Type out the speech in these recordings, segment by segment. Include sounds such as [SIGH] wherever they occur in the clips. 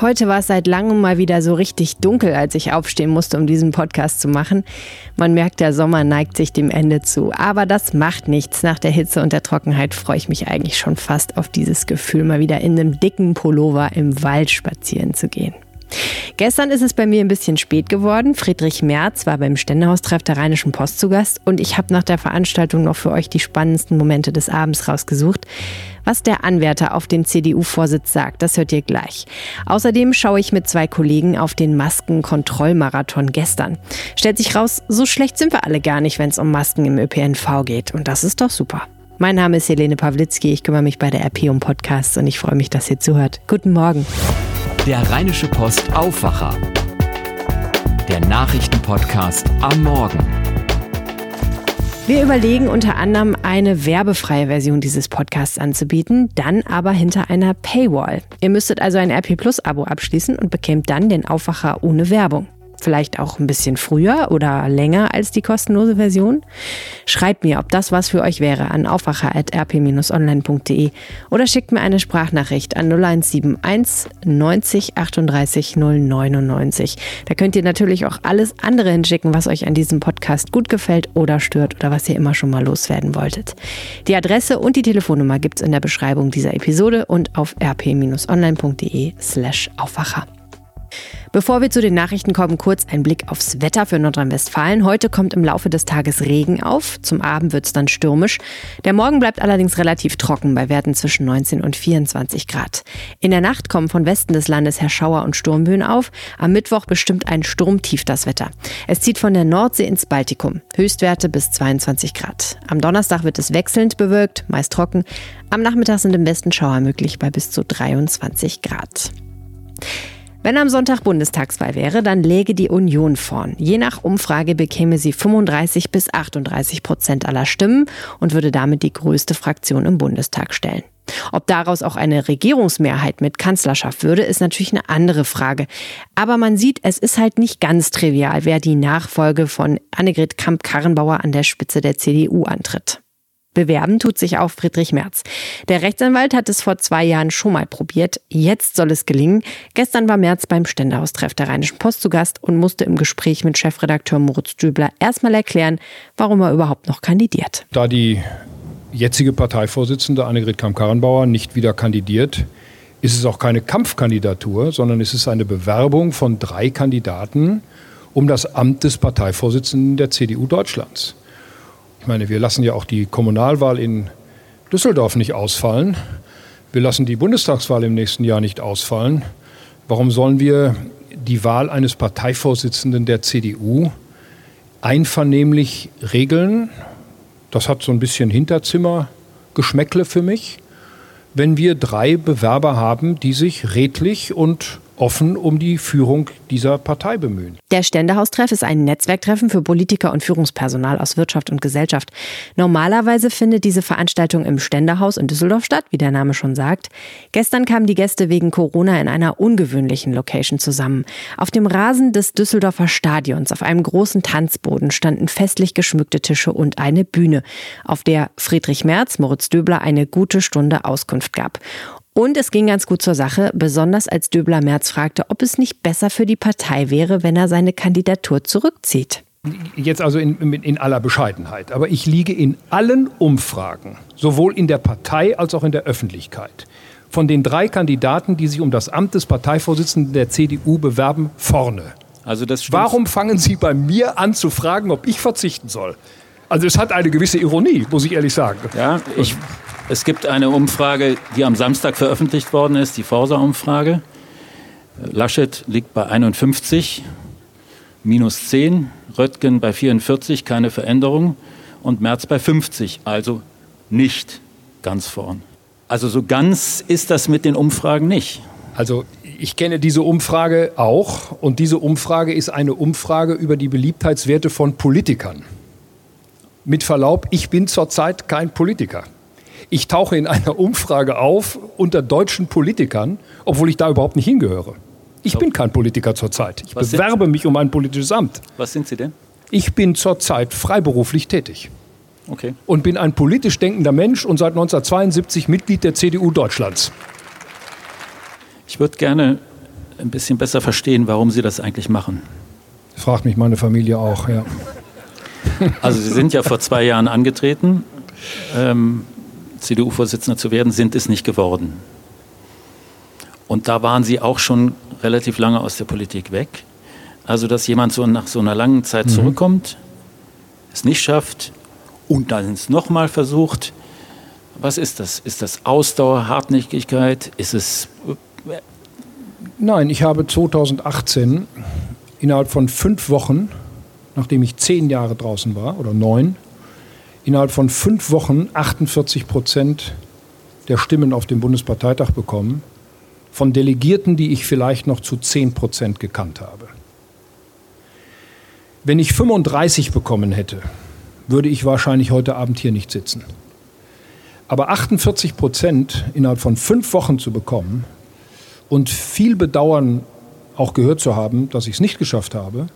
Heute war es seit langem mal wieder so richtig dunkel, als ich aufstehen musste, um diesen Podcast zu machen. Man merkt, der Sommer neigt sich dem Ende zu. Aber das macht nichts. Nach der Hitze und der Trockenheit freue ich mich eigentlich schon fast auf dieses Gefühl, mal wieder in einem dicken Pullover im Wald spazieren zu gehen. Gestern ist es bei mir ein bisschen spät geworden. Friedrich Merz war beim Ständehaustreff der Rheinischen Post zu Gast und ich habe nach der Veranstaltung noch für euch die spannendsten Momente des Abends rausgesucht. Was der Anwärter auf den CDU-Vorsitz sagt, das hört ihr gleich. Außerdem schaue ich mit zwei Kollegen auf den Maskenkontrollmarathon gestern. Stellt sich raus, so schlecht sind wir alle gar nicht, wenn es um Masken im ÖPNV geht. Und das ist doch super. Mein Name ist Helene Pawlitzki, ich kümmere mich bei der RP um Podcasts und ich freue mich, dass ihr zuhört. Guten Morgen. Der Rheinische Post Aufwacher. Der Nachrichtenpodcast am Morgen. Wir überlegen unter anderem eine werbefreie Version dieses Podcasts anzubieten, dann aber hinter einer Paywall. Ihr müsstet also ein RP Plus Abo abschließen und bekämt dann den Aufwacher ohne Werbung vielleicht auch ein bisschen früher oder länger als die kostenlose Version? Schreibt mir, ob das was für euch wäre an aufwacher.rp-online.de oder schickt mir eine Sprachnachricht an 0171 90 38 099. Da könnt ihr natürlich auch alles andere hinschicken, was euch an diesem Podcast gut gefällt oder stört oder was ihr immer schon mal loswerden wolltet. Die Adresse und die Telefonnummer gibt es in der Beschreibung dieser Episode und auf rp-online.de slash Aufwacher. Bevor wir zu den Nachrichten kommen, kurz ein Blick aufs Wetter für Nordrhein-Westfalen. Heute kommt im Laufe des Tages Regen auf. Zum Abend wird es dann stürmisch. Der Morgen bleibt allerdings relativ trocken bei Werten zwischen 19 und 24 Grad. In der Nacht kommen von Westen des Landes her Schauer und Sturmböen auf. Am Mittwoch bestimmt ein Sturmtief das Wetter. Es zieht von der Nordsee ins Baltikum. Höchstwerte bis 22 Grad. Am Donnerstag wird es wechselnd bewölkt, meist trocken. Am Nachmittag sind im Westen Schauer möglich bei bis zu 23 Grad. Wenn am Sonntag Bundestagswahl wäre, dann läge die Union vorn. Je nach Umfrage bekäme sie 35 bis 38 Prozent aller Stimmen und würde damit die größte Fraktion im Bundestag stellen. Ob daraus auch eine Regierungsmehrheit mit Kanzlerschaft würde, ist natürlich eine andere Frage. Aber man sieht, es ist halt nicht ganz trivial, wer die Nachfolge von Annegret Kamp-Karrenbauer an der Spitze der CDU antritt. Bewerben tut sich auch Friedrich Merz. Der Rechtsanwalt hat es vor zwei Jahren schon mal probiert. Jetzt soll es gelingen. Gestern war Merz beim Ständehaustreff der Rheinischen Post zu Gast und musste im Gespräch mit Chefredakteur Moritz Dübler erstmal erklären, warum er überhaupt noch kandidiert. Da die jetzige Parteivorsitzende Annegret Kamm-Karrenbauer nicht wieder kandidiert, ist es auch keine Kampfkandidatur, sondern es ist eine Bewerbung von drei Kandidaten um das Amt des Parteivorsitzenden der CDU Deutschlands. Ich meine, wir lassen ja auch die Kommunalwahl in Düsseldorf nicht ausfallen. Wir lassen die Bundestagswahl im nächsten Jahr nicht ausfallen. Warum sollen wir die Wahl eines Parteivorsitzenden der CDU einvernehmlich regeln? Das hat so ein bisschen Hinterzimmergeschmäckle für mich, wenn wir drei Bewerber haben, die sich redlich und offen um die Führung dieser Partei bemühen. Der Ständehaustreff ist ein Netzwerktreffen für Politiker und Führungspersonal aus Wirtschaft und Gesellschaft. Normalerweise findet diese Veranstaltung im Ständehaus in Düsseldorf statt, wie der Name schon sagt. Gestern kamen die Gäste wegen Corona in einer ungewöhnlichen Location zusammen. Auf dem Rasen des Düsseldorfer Stadions auf einem großen Tanzboden standen festlich geschmückte Tische und eine Bühne, auf der Friedrich Merz, Moritz Döbler eine gute Stunde Auskunft gab. Und es ging ganz gut zur Sache, besonders als Döbler Merz fragte, ob es nicht besser für die Partei wäre, wenn er seine Kandidatur zurückzieht. Jetzt also in, in, aller Bescheidenheit. Aber ich liege in allen Umfragen, sowohl in der Partei als auch in der Öffentlichkeit, von den drei Kandidaten, die sich um das Amt des Parteivorsitzenden der CDU bewerben, vorne. Also das Warum fangen Sie bei mir an zu fragen, ob ich verzichten soll? Also es hat eine gewisse Ironie, muss ich ehrlich sagen. Ja, ich es gibt eine Umfrage, die am Samstag veröffentlicht worden ist, die Forsa-Umfrage. Laschet liegt bei 51, minus 10, Röttgen bei 44, keine Veränderung und Merz bei 50, also nicht ganz vorn. Also so ganz ist das mit den Umfragen nicht. Also ich kenne diese Umfrage auch und diese Umfrage ist eine Umfrage über die Beliebtheitswerte von Politikern. Mit Verlaub, ich bin zurzeit kein Politiker. Ich tauche in einer Umfrage auf unter deutschen Politikern, obwohl ich da überhaupt nicht hingehöre. Ich bin kein Politiker zurzeit. Ich Was bewerbe mich um ein politisches Amt. Was sind Sie denn? Ich bin zurzeit freiberuflich tätig. Okay. Und bin ein politisch denkender Mensch und seit 1972 Mitglied der CDU Deutschlands. Ich würde gerne ein bisschen besser verstehen, warum Sie das eigentlich machen. Das fragt mich meine Familie auch, ja. Also Sie sind ja vor zwei Jahren angetreten, ähm, CDU-Vorsitzender zu werden, sind es nicht geworden. Und da waren Sie auch schon relativ lange aus der Politik weg. Also dass jemand so nach so einer langen Zeit mhm. zurückkommt, es nicht schafft und dann es nochmal versucht. Was ist das? Ist das Ausdauer, Hartnäckigkeit? Ist es... Äh, Nein, ich habe 2018 innerhalb von fünf Wochen nachdem ich zehn Jahre draußen war oder neun, innerhalb von fünf Wochen 48 Prozent der Stimmen auf dem Bundesparteitag bekommen, von Delegierten, die ich vielleicht noch zu 10 Prozent gekannt habe. Wenn ich 35 bekommen hätte, würde ich wahrscheinlich heute Abend hier nicht sitzen. Aber 48 Prozent innerhalb von fünf Wochen zu bekommen und viel Bedauern auch gehört zu haben, dass ich es nicht geschafft habe,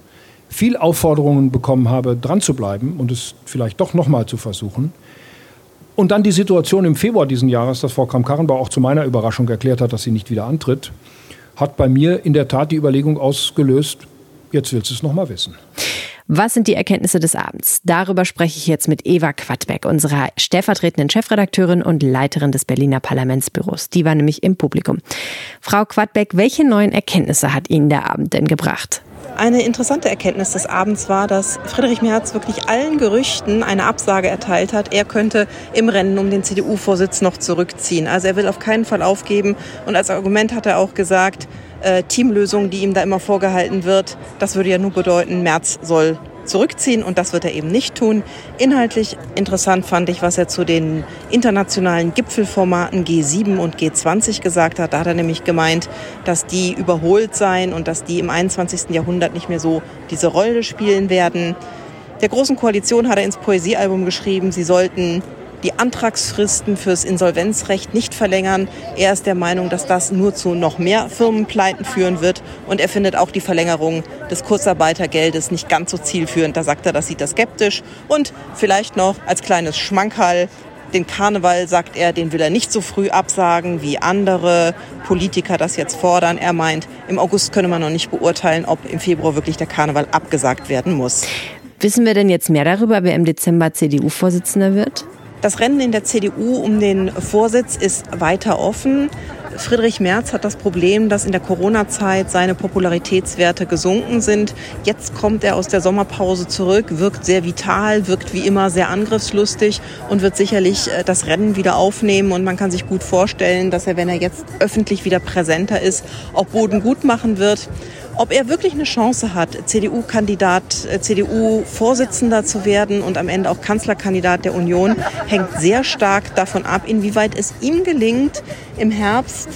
viel Aufforderungen bekommen habe, dran zu bleiben und es vielleicht doch nochmal zu versuchen. Und dann die Situation im Februar diesen Jahres, dass Frau Kramp-Karrenbauer auch zu meiner Überraschung erklärt hat, dass sie nicht wieder antritt, hat bei mir in der Tat die Überlegung ausgelöst, jetzt willst du es nochmal wissen. Was sind die Erkenntnisse des Abends? Darüber spreche ich jetzt mit Eva Quadbeck, unserer stellvertretenden Chefredakteurin und Leiterin des Berliner Parlamentsbüros. Die war nämlich im Publikum. Frau Quadbeck, welche neuen Erkenntnisse hat Ihnen der Abend denn gebracht? Eine interessante Erkenntnis des Abends war, dass Friedrich Merz wirklich allen Gerüchten eine Absage erteilt hat. Er könnte im Rennen um den CDU-Vorsitz noch zurückziehen. Also er will auf keinen Fall aufgeben. Und als Argument hat er auch gesagt, äh, Teamlösung, die ihm da immer vorgehalten wird, das würde ja nur bedeuten, Merz soll zurückziehen und das wird er eben nicht tun. Inhaltlich interessant fand ich, was er zu den internationalen Gipfelformaten G7 und G20 gesagt hat. Da hat er nämlich gemeint, dass die überholt seien und dass die im 21. Jahrhundert nicht mehr so diese Rolle spielen werden. Der Großen Koalition hat er ins Poesiealbum geschrieben, sie sollten die Antragsfristen fürs Insolvenzrecht nicht verlängern. Er ist der Meinung, dass das nur zu noch mehr Firmenpleiten führen wird. Und er findet auch die Verlängerung des Kurzarbeitergeldes nicht ganz so zielführend. Da sagt er, das sieht er skeptisch. Und vielleicht noch als kleines Schmankerl. Den Karneval, sagt er, den will er nicht so früh absagen, wie andere Politiker das jetzt fordern. Er meint, im August könne man noch nicht beurteilen, ob im Februar wirklich der Karneval abgesagt werden muss. Wissen wir denn jetzt mehr darüber, wer im Dezember CDU-Vorsitzender wird? Das Rennen in der CDU um den Vorsitz ist weiter offen. Friedrich Merz hat das Problem, dass in der Corona-Zeit seine Popularitätswerte gesunken sind. Jetzt kommt er aus der Sommerpause zurück, wirkt sehr vital, wirkt wie immer sehr angriffslustig und wird sicherlich äh, das Rennen wieder aufnehmen. Und man kann sich gut vorstellen, dass er, wenn er jetzt öffentlich wieder präsenter ist, auch Boden gut machen wird. Ob er wirklich eine Chance hat, CDU-Kandidat, äh, CDU-Vorsitzender zu werden und am Ende auch Kanzlerkandidat der Union, hängt sehr stark davon ab, inwieweit es ihm gelingt, im Herbst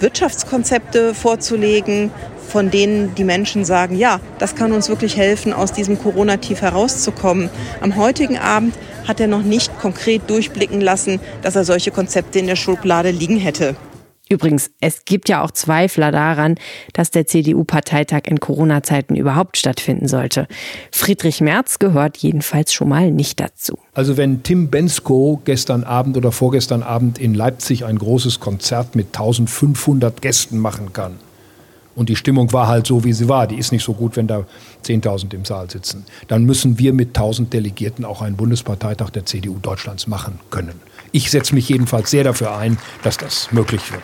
Wirtschaftskonzepte vorzulegen, von denen die Menschen sagen, ja, das kann uns wirklich helfen, aus diesem Corona-Tief herauszukommen. Am heutigen Abend hat er noch nicht konkret durchblicken lassen, dass er solche Konzepte in der Schublade liegen hätte. Übrigens, es gibt ja auch Zweifler daran, dass der CDU-Parteitag in Corona-Zeiten überhaupt stattfinden sollte. Friedrich Merz gehört jedenfalls schon mal nicht dazu. Also wenn Tim Bensko gestern Abend oder vorgestern Abend in Leipzig ein großes Konzert mit 1500 Gästen machen kann, und die Stimmung war halt so, wie sie war. Die ist nicht so gut, wenn da 10.000 im Saal sitzen. Dann müssen wir mit 1.000 Delegierten auch einen Bundesparteitag der CDU Deutschlands machen können. Ich setze mich jedenfalls sehr dafür ein, dass das möglich wird.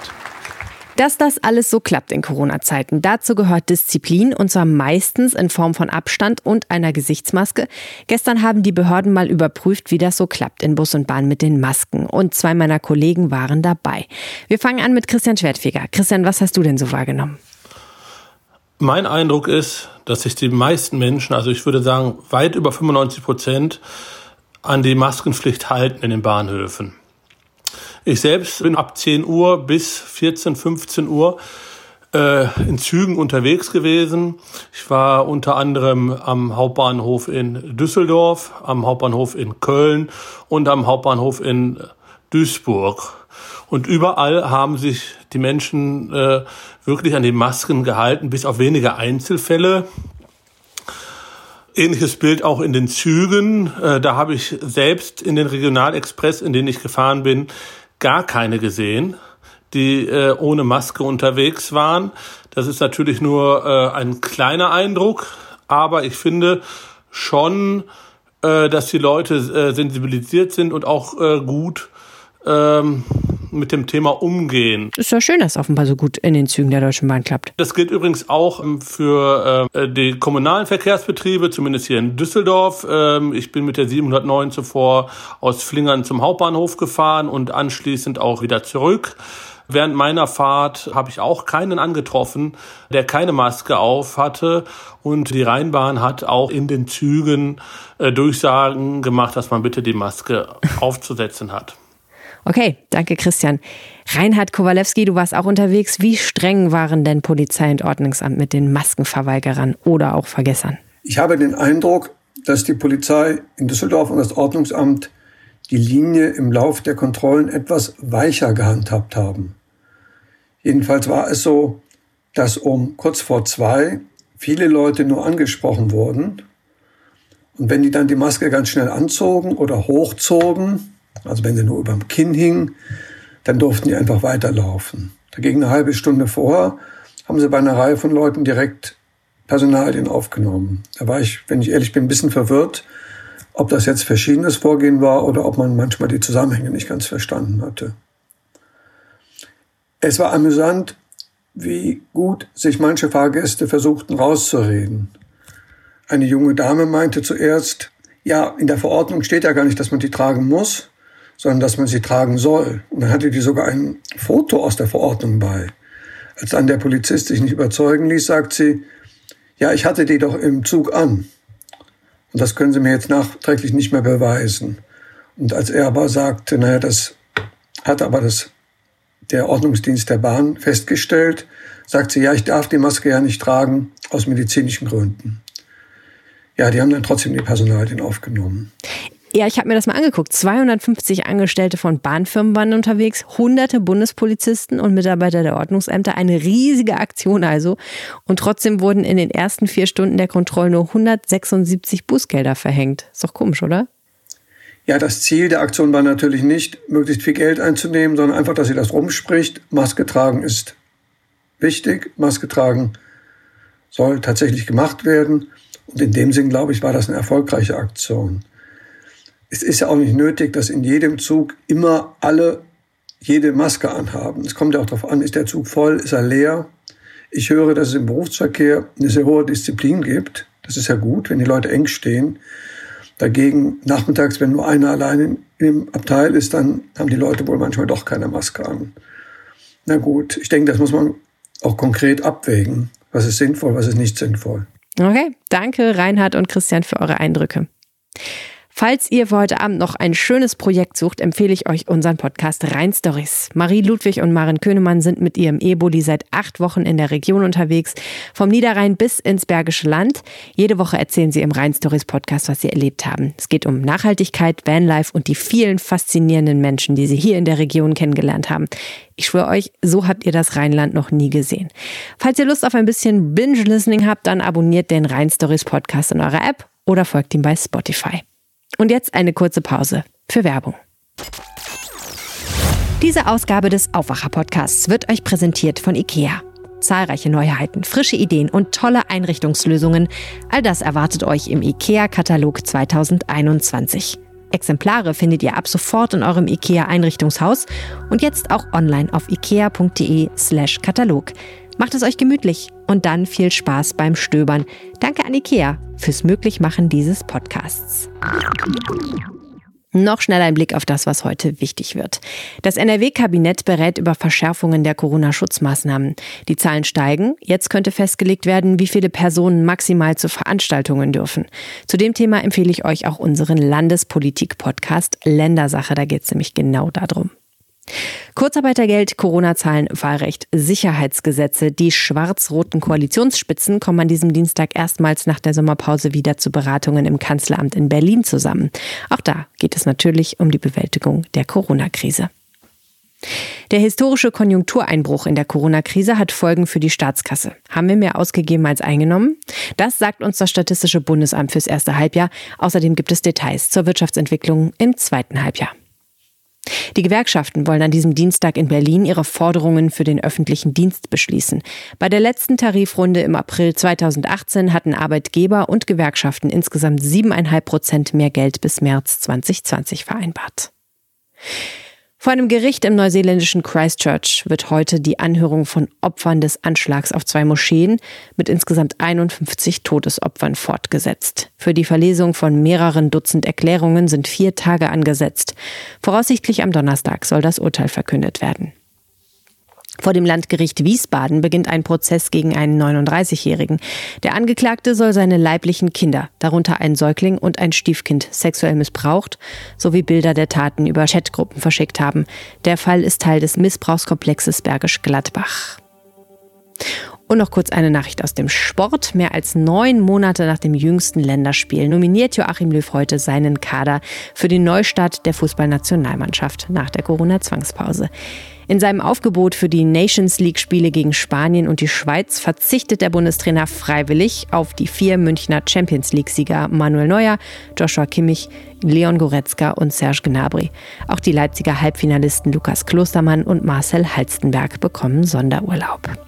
Dass das alles so klappt in Corona-Zeiten, dazu gehört Disziplin und zwar meistens in Form von Abstand und einer Gesichtsmaske. Gestern haben die Behörden mal überprüft, wie das so klappt in Bus und Bahn mit den Masken und zwei meiner Kollegen waren dabei. Wir fangen an mit Christian Schwertfeger. Christian, was hast du denn so wahrgenommen? Mein Eindruck ist, dass sich die meisten Menschen, also ich würde sagen weit über 95 Prozent, an die Maskenpflicht halten in den Bahnhöfen. Ich selbst bin ab 10 Uhr bis 14, 15 Uhr äh, in Zügen unterwegs gewesen. Ich war unter anderem am Hauptbahnhof in Düsseldorf, am Hauptbahnhof in Köln und am Hauptbahnhof in Duisburg. Und überall haben sich die Menschen äh, wirklich an die Masken gehalten, bis auf wenige Einzelfälle. Ähnliches Bild auch in den Zügen. Äh, da habe ich selbst in den Regionalexpress, in denen ich gefahren bin, gar keine gesehen. die äh, ohne Maske unterwegs waren. Das ist natürlich nur äh, ein kleiner Eindruck, aber ich finde schon, dass die Leute sensibilisiert sind und auch gut ähm, mit dem Thema umgehen. Ist ja schön, dass es offenbar so gut in den Zügen der Deutschen Bahn klappt. Das gilt übrigens auch ähm, für äh, die kommunalen Verkehrsbetriebe, zumindest hier in Düsseldorf. Ähm, ich bin mit der 709 zuvor aus Flingern zum Hauptbahnhof gefahren und anschließend auch wieder zurück. Während meiner Fahrt habe ich auch keinen angetroffen, der keine Maske auf hatte. Und die Rheinbahn hat auch in den Zügen äh, Durchsagen gemacht, dass man bitte die Maske [LAUGHS] aufzusetzen hat. Okay, danke Christian. Reinhard Kowalewski, du warst auch unterwegs. Wie streng waren denn Polizei und Ordnungsamt mit den Maskenverweigerern oder auch Vergessern? Ich habe den Eindruck, dass die Polizei in Düsseldorf und das Ordnungsamt die Linie im Lauf der Kontrollen etwas weicher gehandhabt haben. Jedenfalls war es so, dass um kurz vor zwei viele Leute nur angesprochen wurden. Und wenn die dann die Maske ganz schnell anzogen oder hochzogen, also wenn sie nur über dem Kinn hing, dann durften die einfach weiterlaufen. Dagegen eine halbe Stunde vorher haben sie bei einer Reihe von Leuten direkt Personalien aufgenommen. Da war ich, wenn ich ehrlich bin, ein bisschen verwirrt, ob das jetzt verschiedenes Vorgehen war oder ob man manchmal die Zusammenhänge nicht ganz verstanden hatte. Es war amüsant, wie gut sich manche Fahrgäste versuchten rauszureden. Eine junge Dame meinte zuerst, ja, in der Verordnung steht ja gar nicht, dass man die tragen muss sondern dass man sie tragen soll. Und dann hatte die sogar ein Foto aus der Verordnung bei. Als dann der Polizist sich nicht überzeugen ließ, sagt sie, ja, ich hatte die doch im Zug an. Und das können Sie mir jetzt nachträglich nicht mehr beweisen. Und als er aber sagte, naja, das hat aber das, der Ordnungsdienst der Bahn festgestellt, sagt sie, ja, ich darf die Maske ja nicht tragen aus medizinischen Gründen. Ja, die haben dann trotzdem die Personalien aufgenommen. Ja, ich habe mir das mal angeguckt. 250 Angestellte von Bahnfirmen waren unterwegs, hunderte Bundespolizisten und Mitarbeiter der Ordnungsämter. Eine riesige Aktion also. Und trotzdem wurden in den ersten vier Stunden der Kontrolle nur 176 Bußgelder verhängt. Ist doch komisch, oder? Ja, das Ziel der Aktion war natürlich nicht, möglichst viel Geld einzunehmen, sondern einfach, dass sie das rumspricht. Maske tragen ist wichtig. Maske tragen soll tatsächlich gemacht werden. Und in dem Sinn, glaube ich, war das eine erfolgreiche Aktion es ist ja auch nicht nötig, dass in jedem Zug immer alle jede Maske anhaben. Es kommt ja auch darauf an, ist der Zug voll, ist er leer. Ich höre, dass es im Berufsverkehr eine sehr hohe Disziplin gibt. Das ist ja gut, wenn die Leute eng stehen. Dagegen nachmittags, wenn nur einer allein im Abteil ist, dann haben die Leute wohl manchmal doch keine Maske an. Na gut, ich denke, das muss man auch konkret abwägen. Was ist sinnvoll, was ist nicht sinnvoll. Okay, danke Reinhard und Christian für eure Eindrücke. Falls ihr für heute Abend noch ein schönes Projekt sucht, empfehle ich euch unseren Podcast Rhein Stories. Marie Ludwig und Maren Könemann sind mit ihrem E-Bulli seit acht Wochen in der Region unterwegs, vom Niederrhein bis ins Bergische Land. Jede Woche erzählen sie im Rhein Stories Podcast, was sie erlebt haben. Es geht um Nachhaltigkeit, Vanlife und die vielen faszinierenden Menschen, die sie hier in der Region kennengelernt haben. Ich schwöre euch, so habt ihr das Rheinland noch nie gesehen. Falls ihr Lust auf ein bisschen Binge-Listening habt, dann abonniert den Rhein Stories Podcast in eurer App oder folgt ihm bei Spotify. Und jetzt eine kurze Pause für Werbung. Diese Ausgabe des Aufwacher-Podcasts wird euch präsentiert von IKEA. Zahlreiche Neuheiten, frische Ideen und tolle Einrichtungslösungen. All das erwartet euch im IKEA-Katalog 2021. Exemplare findet ihr ab sofort in eurem IKEA-Einrichtungshaus und jetzt auch online auf ikea.de/slash Katalog. Macht es euch gemütlich und dann viel Spaß beim Stöbern. Danke an IKEA fürs Möglichmachen dieses Podcasts. Noch schnell ein Blick auf das, was heute wichtig wird. Das NRW-Kabinett berät über Verschärfungen der Corona-Schutzmaßnahmen. Die Zahlen steigen. Jetzt könnte festgelegt werden, wie viele Personen maximal zu Veranstaltungen dürfen. Zu dem Thema empfehle ich euch auch unseren Landespolitik-Podcast Ländersache. Da geht es nämlich genau darum. Kurzarbeitergeld, Corona-Zahlen, Wahlrecht, Sicherheitsgesetze. Die schwarz-roten Koalitionsspitzen kommen an diesem Dienstag erstmals nach der Sommerpause wieder zu Beratungen im Kanzleramt in Berlin zusammen. Auch da geht es natürlich um die Bewältigung der Corona-Krise. Der historische Konjunktureinbruch in der Corona-Krise hat Folgen für die Staatskasse. Haben wir mehr ausgegeben als eingenommen? Das sagt uns das Statistische Bundesamt fürs erste Halbjahr. Außerdem gibt es Details zur Wirtschaftsentwicklung im zweiten Halbjahr. Die Gewerkschaften wollen an diesem Dienstag in Berlin ihre Forderungen für den öffentlichen Dienst beschließen. Bei der letzten Tarifrunde im April 2018 hatten Arbeitgeber und Gewerkschaften insgesamt siebeneinhalb Prozent mehr Geld bis März 2020 vereinbart. Vor einem Gericht im neuseeländischen Christchurch wird heute die Anhörung von Opfern des Anschlags auf zwei Moscheen mit insgesamt 51 Todesopfern fortgesetzt. Für die Verlesung von mehreren Dutzend Erklärungen sind vier Tage angesetzt. Voraussichtlich am Donnerstag soll das Urteil verkündet werden. Vor dem Landgericht Wiesbaden beginnt ein Prozess gegen einen 39-Jährigen. Der Angeklagte soll seine leiblichen Kinder, darunter ein Säugling und ein Stiefkind, sexuell missbraucht sowie Bilder der Taten über Chatgruppen verschickt haben. Der Fall ist Teil des Missbrauchskomplexes Bergisch Gladbach. Und noch kurz eine Nachricht aus dem Sport. Mehr als neun Monate nach dem jüngsten Länderspiel nominiert Joachim Löw heute seinen Kader für den Neustart der Fußballnationalmannschaft nach der Corona-Zwangspause. In seinem Aufgebot für die Nations League-Spiele gegen Spanien und die Schweiz verzichtet der Bundestrainer freiwillig auf die vier Münchner Champions League-Sieger Manuel Neuer, Joshua Kimmich, Leon Goretzka und Serge Gnabry. Auch die Leipziger Halbfinalisten Lukas Klostermann und Marcel Halstenberg bekommen Sonderurlaub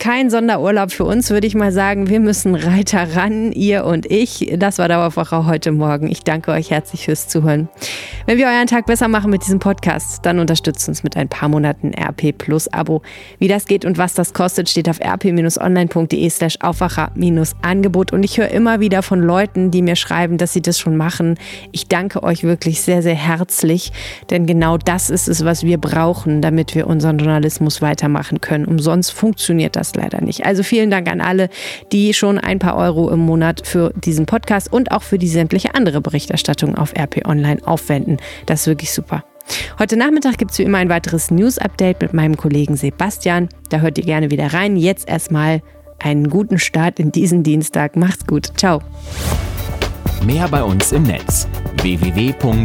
kein Sonderurlaub für uns, würde ich mal sagen. Wir müssen Reiter ran, ihr und ich. Das war Dauerwoche heute Morgen. Ich danke euch herzlich fürs Zuhören. Wenn wir euren Tag besser machen mit diesem Podcast, dann unterstützt uns mit ein paar Monaten RP Plus Abo. Wie das geht und was das kostet, steht auf rp-online.de slash Aufwacher-Angebot. Und ich höre immer wieder von Leuten, die mir schreiben, dass sie das schon machen. Ich danke euch wirklich sehr, sehr herzlich, denn genau das ist es, was wir brauchen, damit wir unseren Journalismus weitermachen können. Umsonst funktioniert das leider nicht. Also vielen Dank an alle, die schon ein paar Euro im Monat für diesen Podcast und auch für die sämtliche andere Berichterstattung auf RP Online aufwenden. Das ist wirklich super. Heute Nachmittag gibt es wie immer ein weiteres News-Update mit meinem Kollegen Sebastian. Da hört ihr gerne wieder rein. Jetzt erstmal einen guten Start in diesen Dienstag. Macht's gut. Ciao. Mehr bei uns im Netz www.rp-online.de